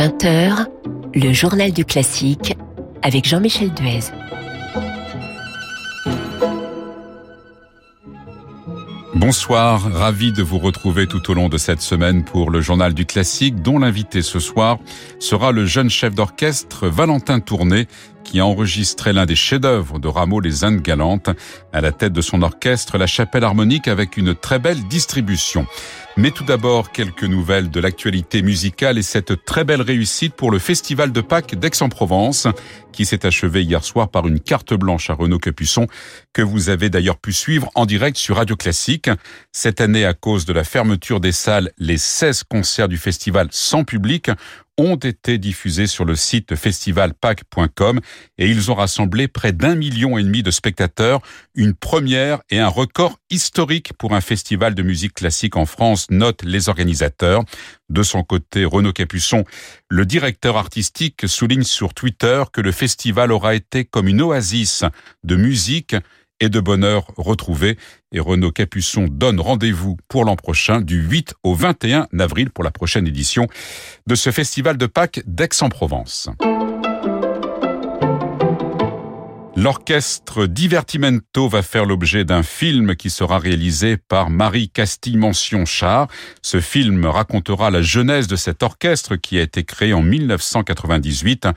20h, le journal du classique avec Jean-Michel Duez. Bonsoir, ravi de vous retrouver tout au long de cette semaine pour le journal du classique dont l'invité ce soir sera le jeune chef d'orchestre Valentin Tourné qui a enregistré l'un des chefs-d'œuvre de Rameau les Indes galantes à la tête de son orchestre La Chapelle harmonique avec une très belle distribution. Mais tout d'abord, quelques nouvelles de l'actualité musicale et cette très belle réussite pour le Festival de Pâques d'Aix-en-Provence, qui s'est achevé hier soir par une carte blanche à Renaud Capuçon, que vous avez d'ailleurs pu suivre en direct sur Radio Classique. Cette année, à cause de la fermeture des salles, les 16 concerts du festival sans public ont été diffusés sur le site festivalpac.com et ils ont rassemblé près d'un million et demi de spectateurs, une première et un record historique pour un festival de musique classique en France, notent les organisateurs. De son côté, Renaud Capuçon, le directeur artistique, souligne sur Twitter que le festival aura été comme une oasis de musique et de bonheur retrouvé. Et Renaud Capuçon donne rendez-vous pour l'an prochain du 8 au 21 avril pour la prochaine édition de ce festival de Pâques d'Aix-en-Provence. L'orchestre Divertimento va faire l'objet d'un film qui sera réalisé par Marie Castille-Mention-Char. Ce film racontera la jeunesse de cet orchestre qui a été créé en 1998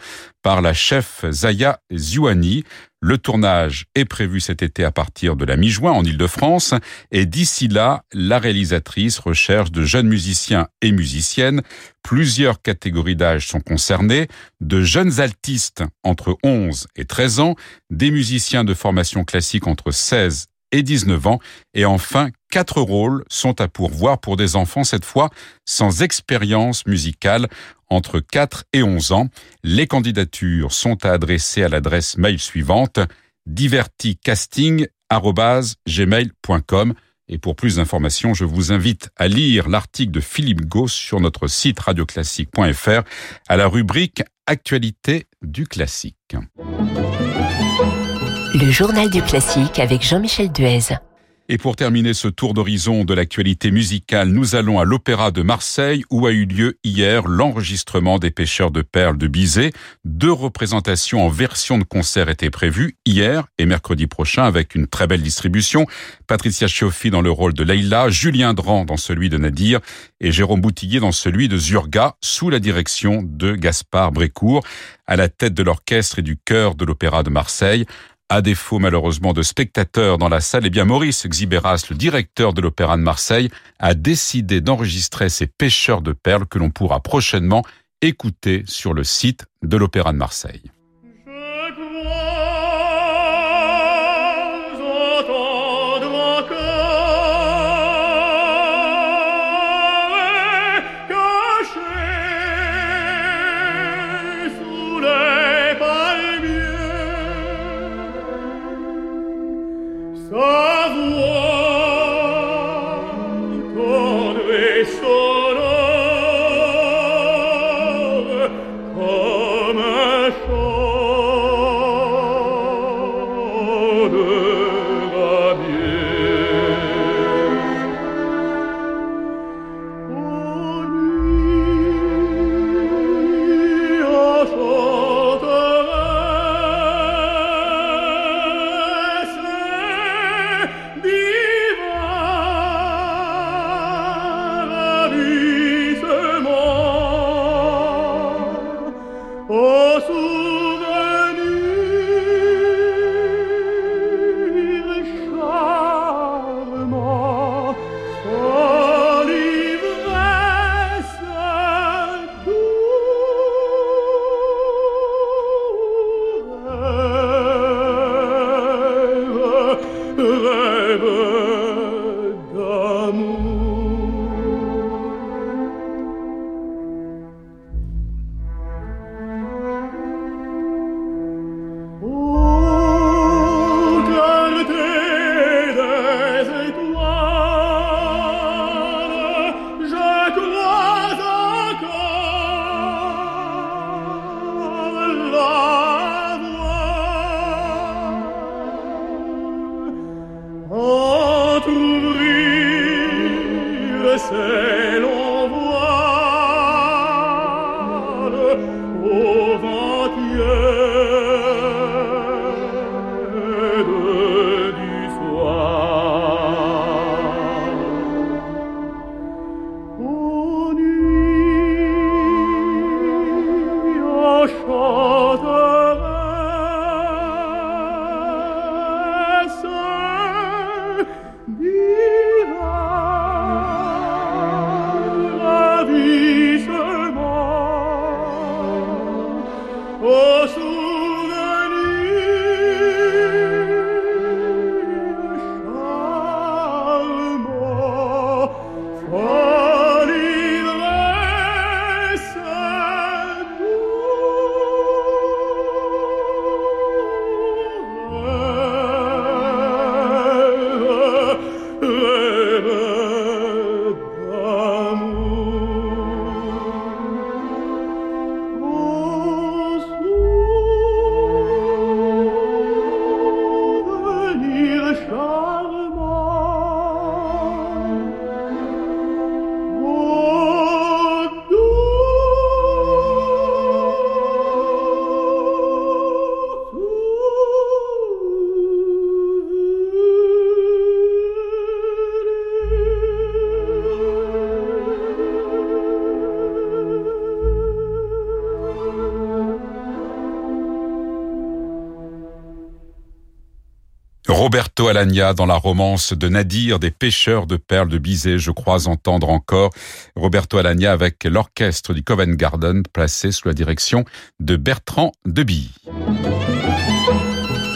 par la chef Zaya Ziouani. Le tournage est prévu cet été à partir de la mi-juin en Ile-de-France et d'ici là, la réalisatrice recherche de jeunes musiciens et musiciennes. Plusieurs catégories d'âge sont concernées, de jeunes altistes entre 11 et 13 ans, des musiciens de formation classique entre 16 et 19 ans, et enfin, quatre rôles sont à pourvoir pour des enfants cette fois sans expérience musicale entre 4 et 11 ans. Les candidatures sont à adresser à l'adresse mail suivante diverticasting@gmail.com et pour plus d'informations, je vous invite à lire l'article de Philippe Gauss sur notre site radioclassique.fr à la rubrique Actualité du classique. Le journal du classique avec Jean-Michel Duez. Et pour terminer ce tour d'horizon de l'actualité musicale, nous allons à l'Opéra de Marseille où a eu lieu hier l'enregistrement des pêcheurs de perles de Bizet. Deux représentations en version de concert étaient prévues hier et mercredi prochain avec une très belle distribution. Patricia Chioffi dans le rôle de Leila, Julien Dran dans celui de Nadir et Jérôme Boutillier dans celui de Zurga sous la direction de Gaspard Brécourt à la tête de l'orchestre et du chœur de l'Opéra de Marseille. À défaut malheureusement de spectateurs dans la salle, eh bien Maurice Xiberas, le directeur de l'Opéra de Marseille, a décidé d'enregistrer ces pêcheurs de perles que l'on pourra prochainement écouter sur le site de l'Opéra de Marseille. C'est Roberto Alagna dans la romance de Nadir, des pêcheurs de perles de Bizet, je crois entendre encore. Roberto Alagna avec l'orchestre du Covent Garden placé sous la direction de Bertrand Debilly.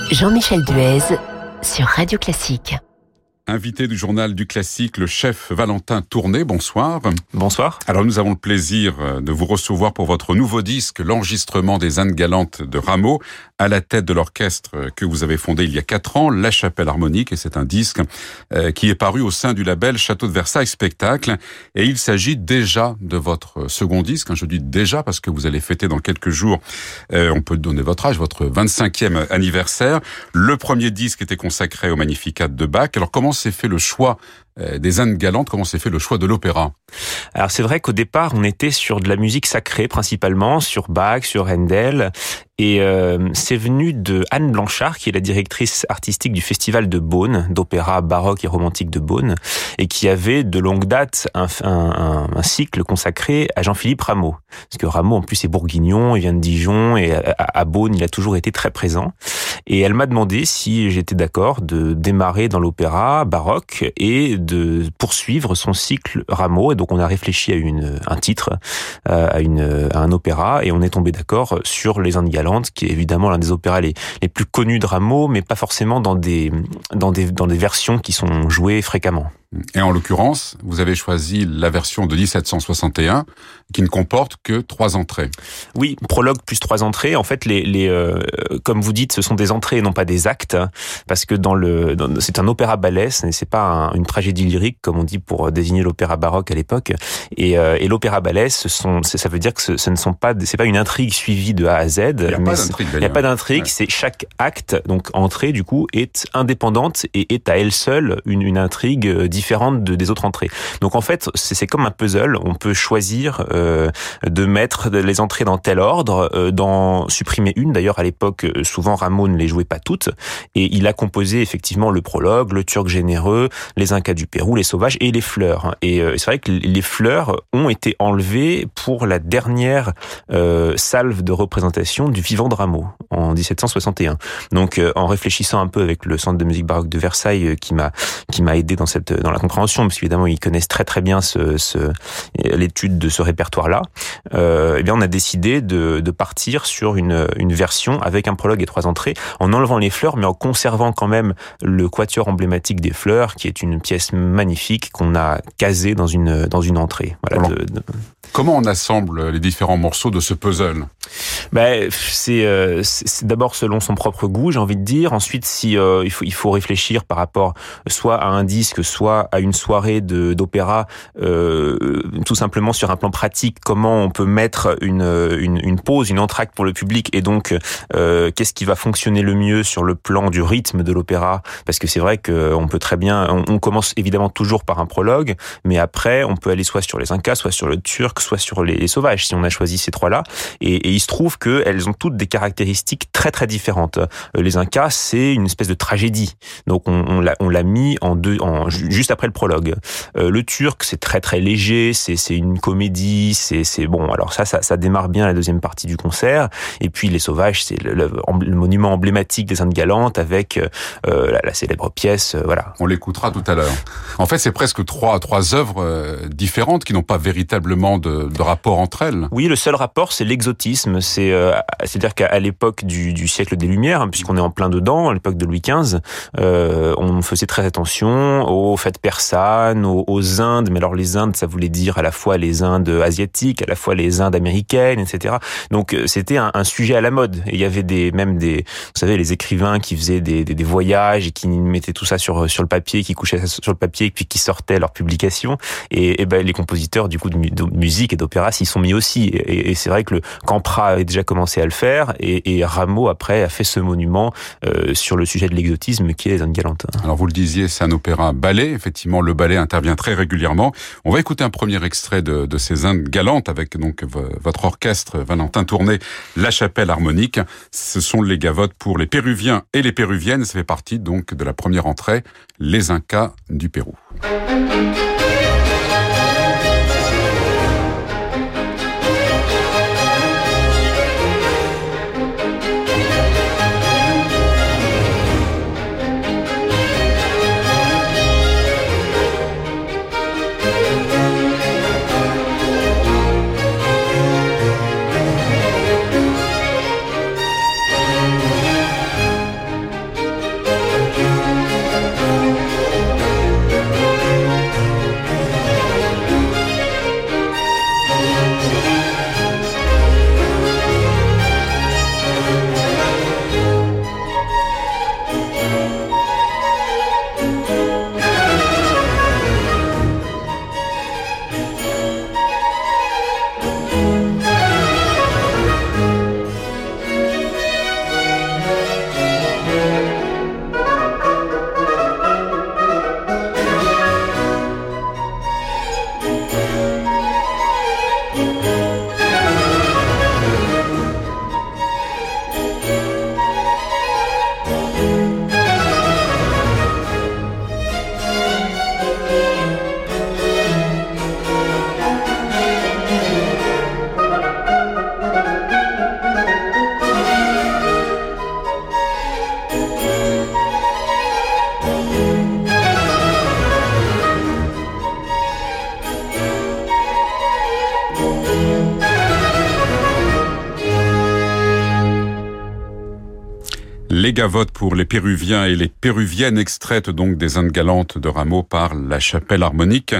Jean-Michel Duez sur Radio Classique. Invité du journal du classique, le chef Valentin Tourné, bonsoir. Bonsoir. Alors nous avons le plaisir euh, de vous recevoir pour votre nouveau disque, l'enregistrement des Indes galantes de Rameau, à la tête de l'orchestre que vous avez fondé il y a quatre ans, La Chapelle Harmonique, et c'est un disque euh, qui est paru au sein du label Château de Versailles Spectacle. Et il s'agit déjà de votre second disque. Hein, je dis déjà parce que vous allez fêter dans quelques jours, euh, on peut donner votre âge, votre 25e anniversaire. Le premier disque était consacré au Magnificat de Bach. Alors comment s'est fait le choix euh, des Indes galantes, comment s'est fait le choix de l'opéra? Alors c'est vrai qu'au départ, on était sur de la musique sacrée principalement, sur Bach, sur Handel, et euh, c'est venu de Anne Blanchard, qui est la directrice artistique du Festival de Beaune, d'opéra baroque et romantique de Beaune, et qui avait de longue date un, un, un cycle consacré à Jean-Philippe Rameau. Parce que Rameau, en plus, est bourguignon, il vient de Dijon, et à, Beaune, il a toujours été très présent. Et elle m'a demandé si j'étais d'accord de démarrer dans l'opéra baroque et de poursuivre son cycle Rameau. Et donc, on a réfléchi à une, un titre, euh, à, une, à un opéra, et on est tombé d'accord sur Les Indes qui est évidemment l'un des opéras les, les plus connus de Rameau, mais pas forcément dans des, dans des, dans des versions qui sont jouées fréquemment. Et en l'occurrence, vous avez choisi la version de 1761 qui ne comporte que trois entrées. Oui, prologue plus trois entrées. En fait, les, les euh, comme vous dites, ce sont des entrées et non pas des actes, parce que dans le, c'est un opéra ballet, ce n'est pas un, une tragédie lyrique comme on dit pour désigner l'opéra baroque à l'époque. Et, euh, et l'opéra ballet, ce sont, ça veut dire que ce, ce ne sont pas, c'est pas une intrigue suivie de A à Z. Il n'y a, pas d'intrigue. Il n'y a pas d'intrigue. Ouais. C'est chaque acte, donc entrée du coup, est indépendante et est à elle seule une, une intrigue différente de, des autres entrées. Donc en fait, c'est comme un puzzle. On peut choisir euh, de mettre les entrées dans tel ordre, euh, d'en supprimer une. D'ailleurs, à l'époque, souvent Rameau ne les jouait pas toutes, et il a composé effectivement le prologue, le Turc généreux, les Incas du Pérou, les Sauvages et les Fleurs. Et euh, c'est vrai que les Fleurs ont été enlevées pour la dernière euh, salve de représentation du vivant de Rameau en 1761. Donc, euh, en réfléchissant un peu avec le Centre de musique baroque de Versailles, qui m'a qui m'a aidé dans cette dans la compréhension, parce qu'évidemment ils connaissent très très bien ce, ce l'étude de ce répertoire-là, euh, eh bien on a décidé de, de partir sur une, une version avec un prologue et trois entrées, en enlevant les fleurs, mais en conservant quand même le quatuor emblématique des fleurs, qui est une pièce magnifique qu'on a casée dans une dans une entrée. Voilà. De, de... Comment on assemble les différents morceaux de ce puzzle ben, c'est euh, d'abord selon son propre goût, j'ai envie de dire. Ensuite, si euh, il faut il faut réfléchir par rapport soit à un disque, soit à une soirée d'opéra, euh, tout simplement sur un plan pratique, comment on peut mettre une une, une pause, une entracte pour le public, et donc euh, qu'est-ce qui va fonctionner le mieux sur le plan du rythme de l'opéra? Parce que c'est vrai qu'on peut très bien, on, commence évidemment toujours par un prologue, mais après on peut aller soit sur les Incas, soit sur le Turc, soit sur les, Sauvages, si on a choisi ces trois-là, et, il se trouve qu'elles ont toutes des caractéristiques très très différentes. Les Incas, c'est une espèce de tragédie. Donc on, on l'a mis en deux en juste après le prologue. Euh, le turc, c'est très très léger, c'est une comédie, c'est bon. Alors ça, ça ça démarre bien la deuxième partie du concert. Et puis les sauvages, c'est le, monument emblématique des Indes galantes avec euh, la, célèbre pièce. Euh, voilà. On l'écoutera tout à l'heure. En fait, c'est presque trois trois œuvres euh, différentes qui n'ont pas véritablement de rapport entre elles. Oui, le seul rapport, c'est l'exotisme. C'est euh, c'est-à-dire qu'à l'époque du, du, siècle des Lumières, hein, puisqu'on est en plein dedans, à l'époque de Louis XV, euh, on faisait très attention aux fêtes persanes, aux, Indes. Mais alors les Indes, ça voulait dire à la fois les Indes asiatiques, à la fois les Indes américaines, etc. Donc euh, c'était un, sujet à la mode. Et il y avait des même des, vous savez, les écrivains qui faisaient des, des, voyages et qui mettaient tout ça sur sur le papier, qui couchaient ça sur le papier et puis qui sortaient leurs publications. Et, et ben les compositeurs du coup de musique et d'opéra s'y sont mis aussi. Et, c'est vrai que le Campra avait déjà commencé à le faire et, Rameau après a fait ce monument euh, sur le sujet de l'exotisme qui est les Indes galantes. Alors vous le disiez, c'est un opéra ballet. Effectivement, le ballet intervient très régulièrement. On va écouter un premier extrait de, de ces Indes galantes avec donc votre orchestre Valentin Tourné, La Chapelle Harmonique. Ce sont les gavottes pour les Péruviens et les Péruviennes. Ça fait partie donc de la première entrée, les Incas du Pérou. Péruviens et les Péruviennes extraites donc des Indes galantes de Rameau par la Chapelle Harmonique,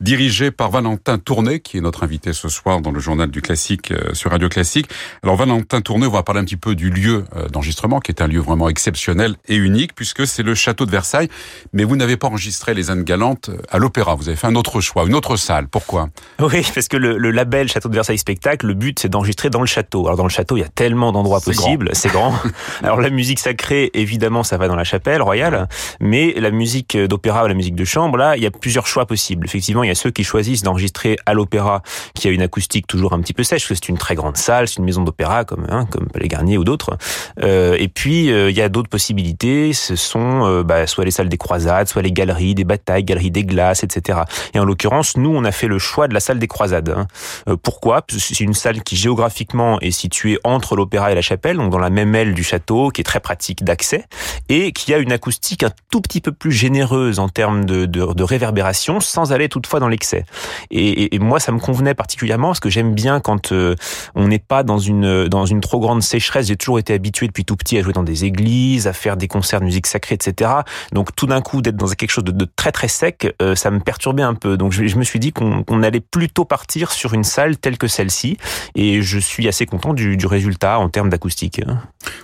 dirigée par Valentin Tourné, qui est notre invité ce soir dans le journal du classique euh, sur Radio Classique. Alors Valentin Tourné, on va parler un petit peu du lieu euh, d'enregistrement, qui est un lieu vraiment exceptionnel et unique, puisque c'est le château de Versailles. Mais vous n'avez pas enregistré les Indes galantes à l'Opéra. Vous avez fait un autre choix, une autre salle. Pourquoi? Oui, parce que le, label Château de Versailles Spectacle, le but c'est d'enregistrer dans le château. Alors dans le château, il y a tellement d'endroits possibles, c'est grand. Alors la musique sacrée, évidemment, ça va dans la chapelle royale, mais la musique d'opéra ou la musique de chambre, là, il y a plusieurs choix possibles. Effectivement, il y a ceux qui choisissent d'enregistrer à l'opéra, qui a une acoustique toujours un petit peu sèche, parce que c'est une très grande salle, c'est une maison d'opéra comme hein, comme les Garnier ou d'autres. Euh, et puis euh, il y a d'autres possibilités. Ce sont euh, bah, soit les salles des croisades, soit les galeries des batailles, galeries des glaces, etc. Et en l'occurrence, nous, on a fait le choix de la salle des croisades. Hein. Euh, pourquoi? C'est une salle qui géographiquement est située entre l'opéra et la chapelle, donc dans la même aile du château, qui est très pratique d'accès et qui a une acoustique un tout petit peu plus généreuse en termes de, réverbération, sans aller toutefois dans l'excès. Et, moi, ça me convenait particulièrement parce que j'aime bien quand euh, on n'est pas dans une dans une trop grande sécheresse. J'ai toujours été habitué depuis tout petit à jouer dans des églises, à faire des concerts de musique sacrée, etc. Donc tout d'un coup, d'être dans quelque chose de, très très sec, euh, ça me perturbait un peu. Donc je, me suis dit qu'on allait plutôt partir sur une salle telle que celle-ci, et je suis assez content du, du résultat en termes d'acoustique.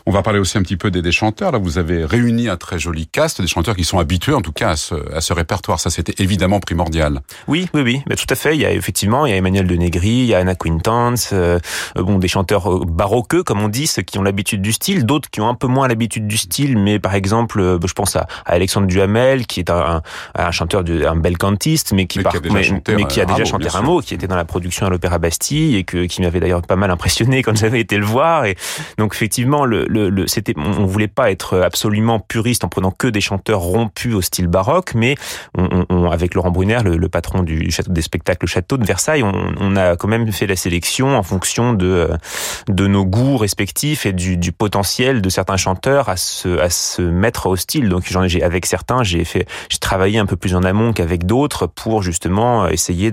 On va parler aussi un petit peu des, des chanteurs. Là, vous avez réuni un très joli cast, des chanteurs qui sont habitués, en tout cas, à ce, à ce répertoire. Ça, c'était évidemment primordial. Oui, oui, oui, mais tout à fait. Il y a effectivement, il y a Emmanuel de Negri, il y a Anna Quintance, euh, bon, des chanteurs euh, baroqueux, comme on dit, ceux qui ont l'habitude du style, d'autres qui ont un peu moins l'habitude du style, mais par exemple, euh, je pense à, Alexandre Duhamel, qui est un, un chanteur, de, un bel cantiste, mais qui, mais par, qui a déjà mais, chanté, mais qui a déjà chanté Rameau, qui était dans la production à l'Opéra Bastille et que, qui m'avait d'ailleurs pas mal impressionné quand j'avais été le voir. Et donc effectivement, c'était, on voulait pas être absolument puriste en prenant que des chanteurs rompus au style baroque, mais on, on, avec Laurent Brunner, le, patron du château des spectacles, le château de Versailles, on, on, a quand même fait la sélection en fonction de nos goûts respectifs et du, potentiel de certains chanteurs à se mettre au style. Donc avec certains, j'ai travaillé un peu plus en amont qu'avec d'autres pour justement essayer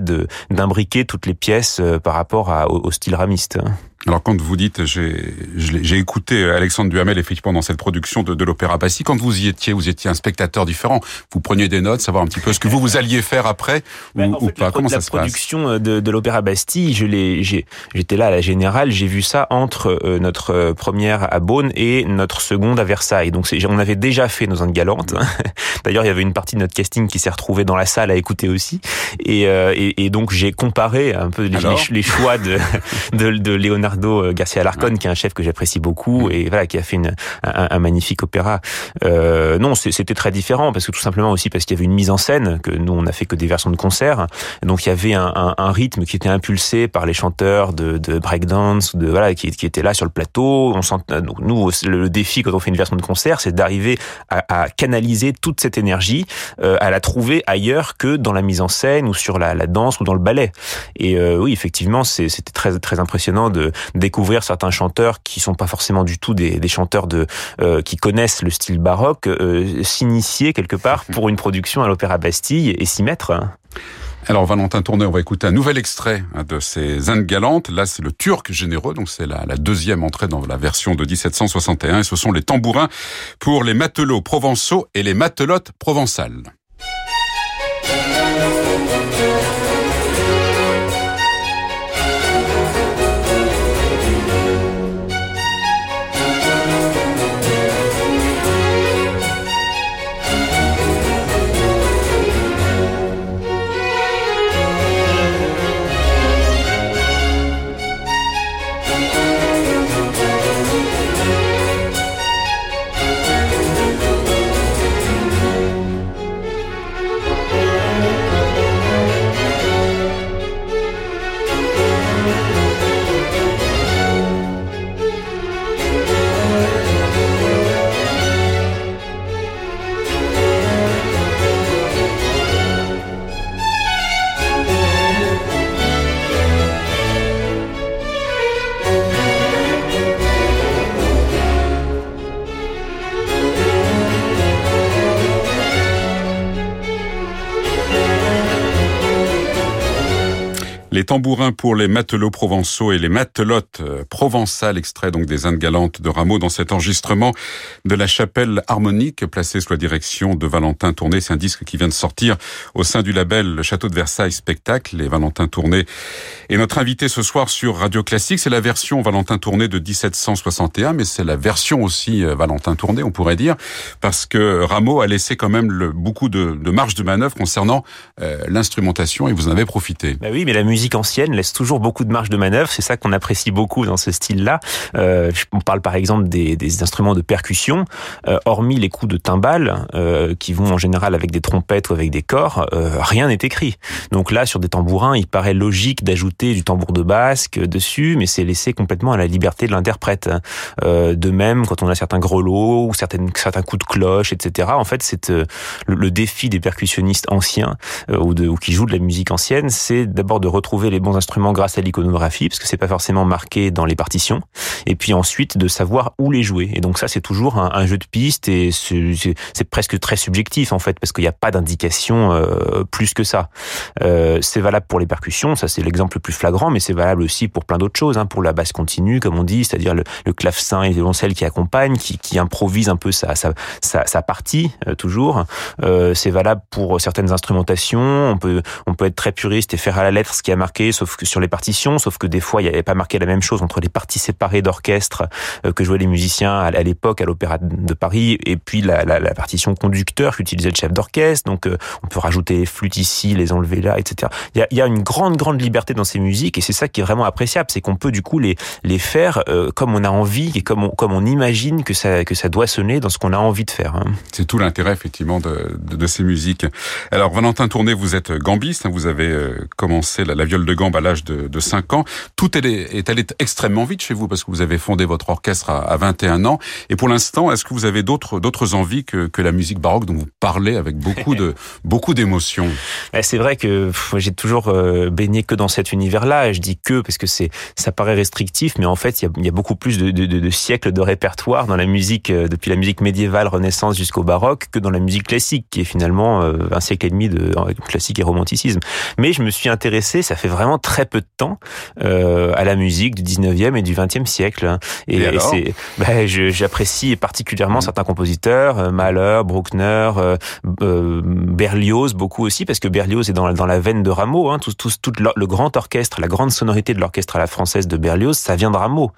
d'imbriquer toutes les pièces euh, par rapport au, au style ramiste. Alors quand vous dites, j'ai écouté Alexandre Duhamel effectivement dans cette production de, de l'Opéra Bastille, quand vous y étiez, vous étiez un spectateur différent, vous preniez des notes, savoir un petit peu ce que vous vous alliez faire après ou, ben, en ou fait, pas. Comment ça se passe? La production de, de l'Opéra Bastille, je l'ai, j'étais là à la Générale, j'ai vu ça entre euh, notre première à Beaune et notre seconde à Versailles. Donc on avait déjà fait nos Indes galantes. D'ailleurs, il y avait une partie de notre casting qui s'est retrouvée dans la salle à écouter aussi. Et, euh, et, et donc j'ai comparé un peu les, les choix de, de, de Leonardo Garcia Larcon, ouais. qui est un chef que j'apprécie beaucoup et voilà qui a fait une, un, un, magnifique opéra. Euh, non, c'était très différent parce que tout simplement aussi parce qu'il y avait une mise en scène que nous on a fait que des versions de concert, donc il y avait un, un, un rythme qui était impulsé par les chanteurs de, de breakdance, de voilà qui, qui étaient là sur le plateau. On sent, donc nous le défi quand on fait une version de concert, c'est d'arriver à, à, canaliser toute cette énergie, euh, à la trouver ailleurs que dans la mise en scène ou sur la, la danse ou dans le ballet. Et euh, oui, effectivement, c'était très très impressionnant de découvrir certains chanteurs qui sont pas forcément du tout des, des chanteurs de euh, qui connaissent le style baroque euh, s'initier quelque part pour une production à l'Opéra Bastille et s'y mettre. Alors Valentin Tourné, on va écouter un nouvel extrait de ces Indes galantes. Là, c'est le Turc généreux, donc c'est la, la, deuxième entrée dans la version de 1761, et ce sont les tambourins pour les matelots provençaux et les matelotes provençales. Les tambourins pour les matelots provençaux et les matelotes euh, provençales, extrait donc des Indes galantes de Rameau dans cet enregistrement de la chapelle harmonique placée sous la direction de Valentin Tourné. C'est un disque qui vient de sortir au sein du label Château de Versailles Spectacle. Et Valentin Tourné est notre invité ce soir sur Radio Classique. C'est la version Valentin Tourné de 1761, mais c'est la version aussi euh, Valentin Tourné, on pourrait dire, parce que Rameau a laissé quand même beaucoup de, marge de manœuvre concernant euh, l'instrumentation et vous en avez profité. Bah oui, mais la musique ancienne laisse toujours beaucoup de marge de manœuvre. C'est ça qu'on apprécie beaucoup dans ce style-là. Euh, on parle par exemple des, instruments de percussion. Euh, hormis les coups de timbales euh, qui vont en général avec des trompettes ou avec des corps, rien n'est écrit. Donc là, sur des tambourins, il paraît logique d'ajouter du tambour de basque dessus, mais c'est laissé complètement à la liberté de l'interprète. De même, quand on a certains grelots ou certaines, certains coups de cloche, etc. En fait, c'est le, défi des percussionnistes anciens ou, de, ou qui jouent de la musique ancienne, c'est d'abord de retrouver les bons instruments grâce à l'iconographie, parce que c'est pas forcément marqué dans les partitions, et puis ensuite de savoir où les jouer. Et donc ça, c'est toujours un, jeu de pistes et c'est presque très subjectif en fait, parce qu'il n'y a pas d'indication euh, plus que ça. Euh, c'est valable pour les percussions, ça c'est l'exemple le plus flagrant, mais c'est valable aussi pour plein d'autres choses, hein, pour la basse continue, comme on dit, c'est-à-dire le, clavecin et le violoncelle qui accompagnent, qui, qui improvise un peu sa, sa, sa, partie euh, toujours. C'est valable pour certaines instrumentations. On peut, on peut être très puriste et faire à la lettre ce qui a marqué, sauf que sur les partitions, sauf que des fois, il n'y avait pas marqué la même chose entre les parties séparées d'orchestre euh, que jouaient les musiciens à, l'époque à l'Opéra de Paris et puis la, partition conducteur qu'utilisait le chef d'orchestre. Donc, euh, on peut rajouter les flûtes ici, les enlever là, etc. Il y a, une grande, grande liberté dans ces musiques et c'est ça qui est vraiment appréciable, c'est qu'on peut du coup les, les faire euh, comme on a envie et comme on, comme on imagine que ça, que ça doit sonner dans ce qu'on a envie de faire. Hein. C'est tout l'intérêt effectivement de, de, ces musiques. Alors Valentin Tourné, vous êtes gambiste, hein, vous avez commencé la, la, viole de gambe à l'âge de, de 5 ans. Tout est, est allé extrêmement vite chez vous parce que vous avez fondé votre orchestre à, à 21 ans. Et pour l'instant, est-ce que vous avez d'autres d'autres envies que, que la musique baroque dont vous parlez avec beaucoup de beaucoup d'émotions C'est vrai que j'ai toujours euh, baigné que dans cet univers-là. Je dis que parce que c'est ça paraît restrictif, mais en fait il y a, il y a beaucoup plus de, de, de, siècles de répertoire dans la musique euh, depuis la musique médiévale, Renaissance jusqu'au baroque que dans la musique classique, qui est finalement euh, un siècle et demi de classique et romanticisme. Mais je me suis intéressé, ça fait vraiment très peu de temps, euh, à la musique du 19e et du 20e siècle. Et, et, et c'est, ben, j'apprécie particulièrement mmh. certains compositeurs, euh, Mahler, Bruckner, euh, euh, Berlioz, beaucoup aussi, parce que Berlioz est dans, dans la veine de Rameau. Hein, tout, tout, tout le, le, grand orchestre, la grande sonorité de l'orchestre à la française de Berlioz, ça vient de Rameau.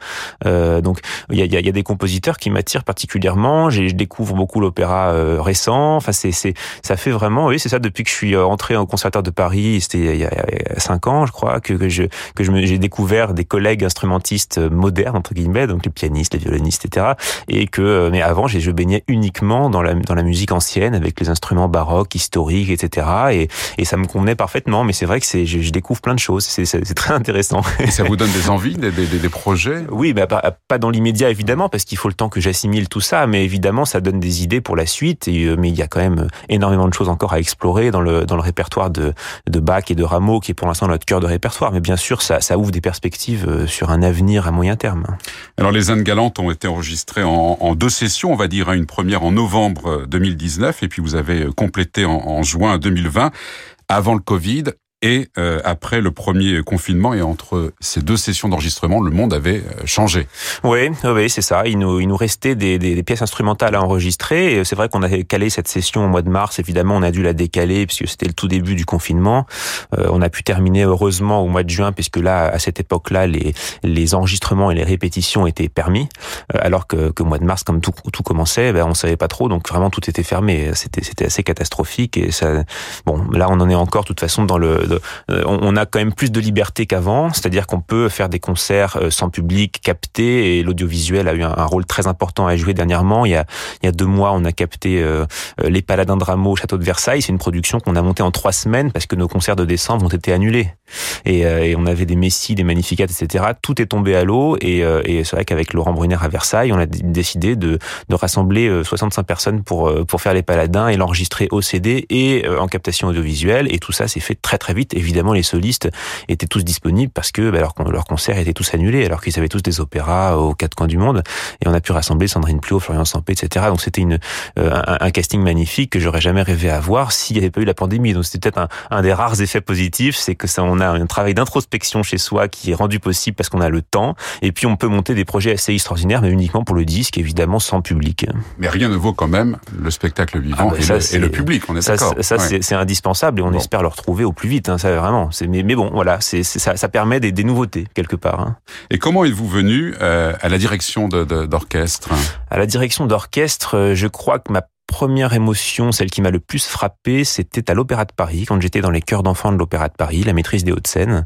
Euh, donc il y a, y, a, y a, des compositeurs qui m'attirent particulièrement. Je découvre beaucoup l'opéra récent. Enfin, c'est, c'est, ça fait vraiment, oui, c'est ça. Depuis que je suis entré au conservatoire de Paris, c'était il y a cinq ans, je crois, que, que je que je j'ai découvert des collègues instrumentistes modernes entre guillemets, donc les pianistes, les violonistes, etc. Et que, mais avant, je baignais uniquement dans la dans la musique ancienne avec les instruments baroques, historiques, etc. Et, et ça me convenait parfaitement. Mais c'est vrai que c'est, je, je, découvre plein de choses. C'est, c'est, c'est très intéressant. Et ça vous donne des envies, des, des, des projets? Oui, bah, pas, pas dans l'immédiat évidemment, parce qu'il faut le temps que j'assimile tout ça. Mais évidemment, ça donne des idées pour la suite. Et, mais il y a quand même énormément de choses encore à explorer dans le dans le répertoire de de Bach et de Rameau, qui est pour l'instant notre cœur de répertoire. Mais bien sûr, ça, ouvre des perspectives sur un avenir à moyen terme. Alors, les Indes galantes ont été enregistrées en, deux sessions, on va dire, une première en novembre 2019 et puis vous avez complété en, en juin 2020 avant le Covid et euh, après le premier confinement et entre ces deux sessions d'enregistrement, le monde avait changé. Oui, oui, c'est ça. Il nous, il nous restait des, des, des pièces instrumentales à enregistrer. C'est vrai qu'on a calé cette session au mois de mars. Évidemment, on a dû la décaler puisque c'était le tout début du confinement. Euh, on a pu terminer heureusement au mois de juin puisque là, à cette époque-là, les, les enregistrements et les répétitions étaient permis. Euh, alors que, que mois de mars, comme tout, tout commençait, ben, on savait pas trop. Donc vraiment, tout était fermé. C'était, c'était assez catastrophique. Et ça, bon, là, on en est encore, de toute façon, dans le de, on a quand même plus de liberté qu'avant, c'est-à-dire qu'on peut faire des concerts sans public, capté, et l'audiovisuel a eu un, rôle très important à jouer dernièrement. Il y a, deux mois, on a capté euh, Les Paladins de Rameau au château de Versailles. C'est une production qu'on a montée en trois semaines parce que nos concerts de décembre ont été annulés. Et, euh, on avait des messies, des magnificats, etc. Tout est tombé à l'eau, et, euh, c'est vrai qu'avec Laurent Brunner à Versailles, on a décidé de, rassembler 65 personnes pour, pour faire Les Paladins et l'enregistrer au CD et en captation audiovisuelle. Et tout ça s'est fait très très vite évidemment, les solistes étaient tous disponibles parce que bah, leur, leur concert était tous annulés, alors qu'ils avaient tous des opéras aux quatre coins du monde. Et on a pu rassembler Sandrine Plot, Florian Sampé, etc. Donc c'était une euh, un, un, casting magnifique que j'aurais jamais rêvé à voir s'il n'y avait pas eu la pandémie. Donc c'était peut-être un, un, des rares effets positifs, c'est que ça on a un travail d'introspection chez soi qui est rendu possible parce qu'on a le temps. Et puis on peut monter des projets assez extraordinaires, mais uniquement pour le disque, évidemment sans public. Mais rien ne vaut quand même le spectacle vivant ah, et, le, et, le, public. On est ça, ça c'est indispensable et on espère le retrouver au plus vite. Hein, ça vraiment. Mais, mais bon, voilà, c'est ça, ça permet des, des nouveautés quelque part. Hein. Et comment êtes-vous venu euh, à la direction d'orchestre? À la direction d'orchestre, je crois que ma première émotion, celle qui m'a le plus frappé, c'était à l'Opéra de Paris, quand j'étais dans les chœurs d'enfants de l'Opéra de Paris, la maîtrise des Hauts-de-Seine.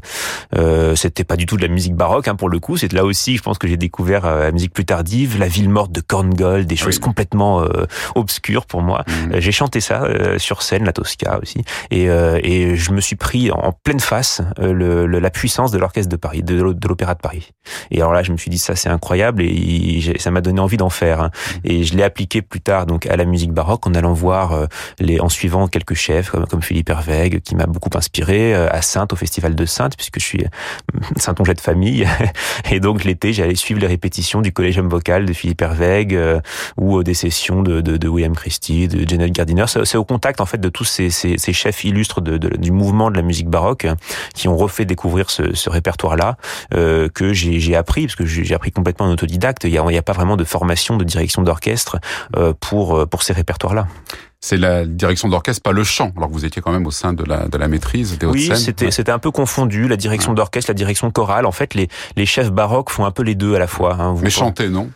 Euh, c'était pas du tout de la musique baroque, hein, pour le coup. C'est là aussi, je pense que j'ai découvert euh, la musique plus tardive, la ville morte de Korngold, des choses complètement euh, obscures pour moi. Mmh. Euh, j'ai chanté ça sur scène, la Tosca aussi, et, et je me suis pris en pleine face le, la puissance de l'orchestre de Paris, de, l'Opéra de Paris. Et alors là, je me suis dit ça, c'est incroyable, et ça m'a donné envie d'en faire. Hein. Mmh. Et je l'ai appliqué plus tard donc à la musique baroque en allant voir euh, les, en suivant quelques chefs comme, comme Philippe Hervègue qui m'a beaucoup inspiré euh, à Sainte au festival de Sainte puisque je suis euh, Saint-Onget de famille et donc l'été j'allais suivre les répétitions du collégium vocal de Philippe Hervègue ou des sessions de, de, de William Christie, de Janet Gardiner. C'est au contact en fait de tous ces, ces, ces chefs illustres de, de, du mouvement de la musique baroque qui ont refait découvrir ce, ce répertoire-là euh, que j'ai appris parce que j'ai appris complètement en autodidacte. Il n'y a, a pas vraiment de formation de direction d'orchestre euh, pour pour ces répertoire-là. C'est la direction d'orchestre, pas le chant. Alors que vous étiez quand même au sein de la, de la maîtrise des Oui, c'était un peu confondu, la direction d'orchestre, la direction chorale. En fait, les, les chefs baroques font un peu les deux à la fois. Hein, mais chanter, non?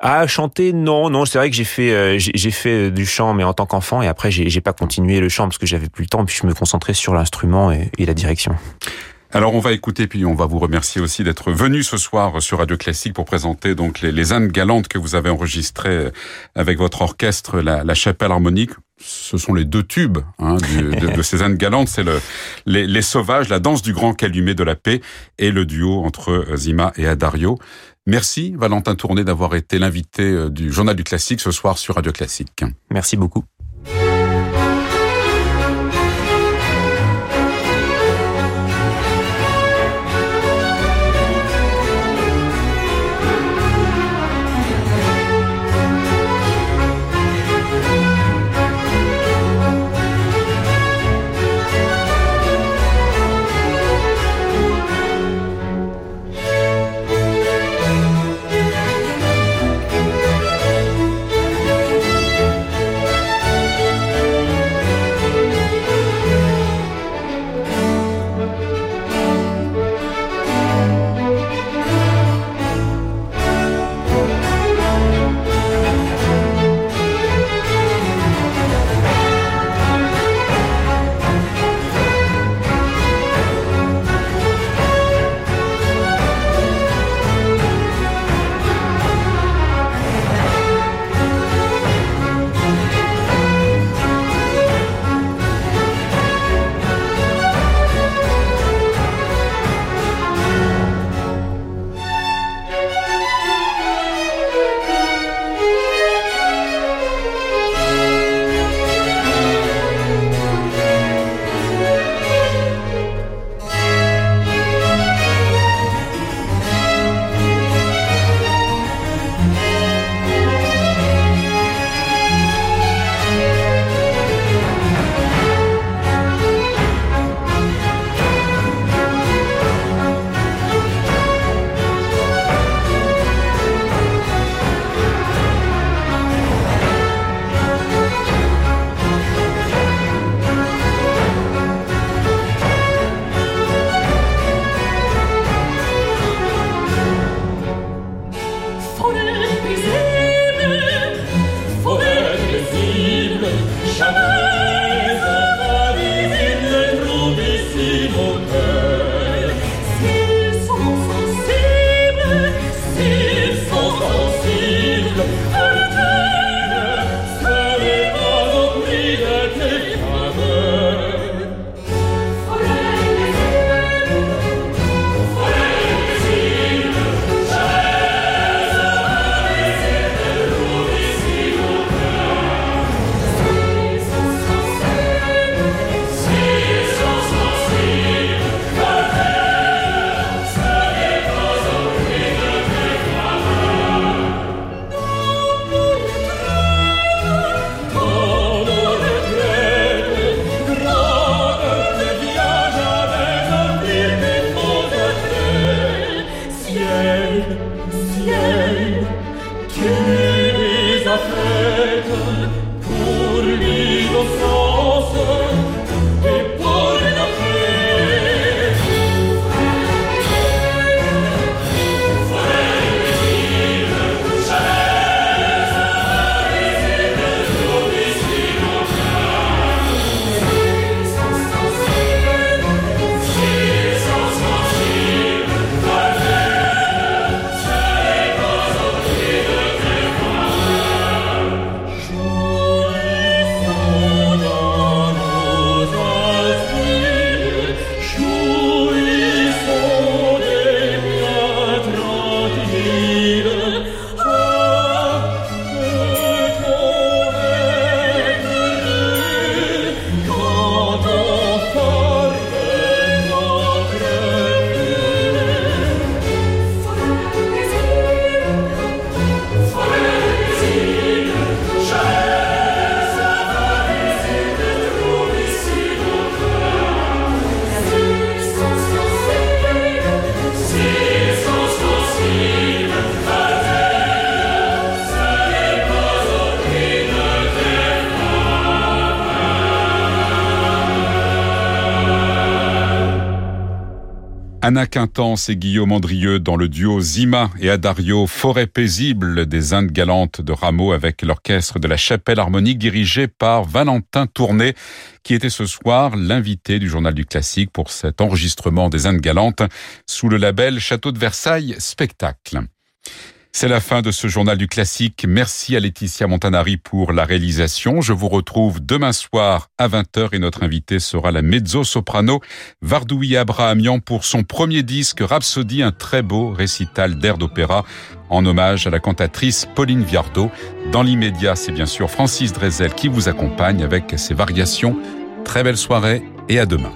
Ah, chanter, non, non. C'est vrai que j'ai fait, euh, j'ai fait du chant, mais en tant qu'enfant, et après, j'ai pas continué le chant parce que j'avais plus le temps, puis je me concentrais sur l'instrument et, et la direction. Alors on va écouter puis on va vous remercier aussi d'être venu ce soir sur Radio Classique pour présenter donc les, les Indes galantes que vous avez enregistrées avec votre orchestre, la, Chapelle harmonique. Ce sont les deux tubes hein, de, ces Indes galantes, c'est le, les, les, Sauvages, la danse du grand calumet de la paix et le duo entre Zima et Adario. Merci Valentin Tourné d'avoir été l'invité euh, du Journal du Classique ce soir sur Radio Classique. Merci beaucoup. Anna Quintance et Guillaume Andrieux dans le duo Zima et Adario Forêt paisible des Indes galantes de Rameau avec l'orchestre de la Chapelle harmonique dirigé par Valentin Tourné qui était ce soir l'invité du journal du classique pour cet enregistrement des Indes galantes sous le label Château de Versailles Spectacle. C'est la fin de ce journal du classique. Merci à Laetitia Montanari pour la réalisation. Je vous retrouve demain soir à 20h et notre invité sera la mezzo-soprano Vardoui Abrahamian pour son premier disque Rhapsody, un très beau récital d'air d'opéra en hommage à la cantatrice Pauline Viardot. Dans l'immédiat, c'est bien sûr Francis Drezel qui vous accompagne avec ses variations. Très belle soirée et à demain.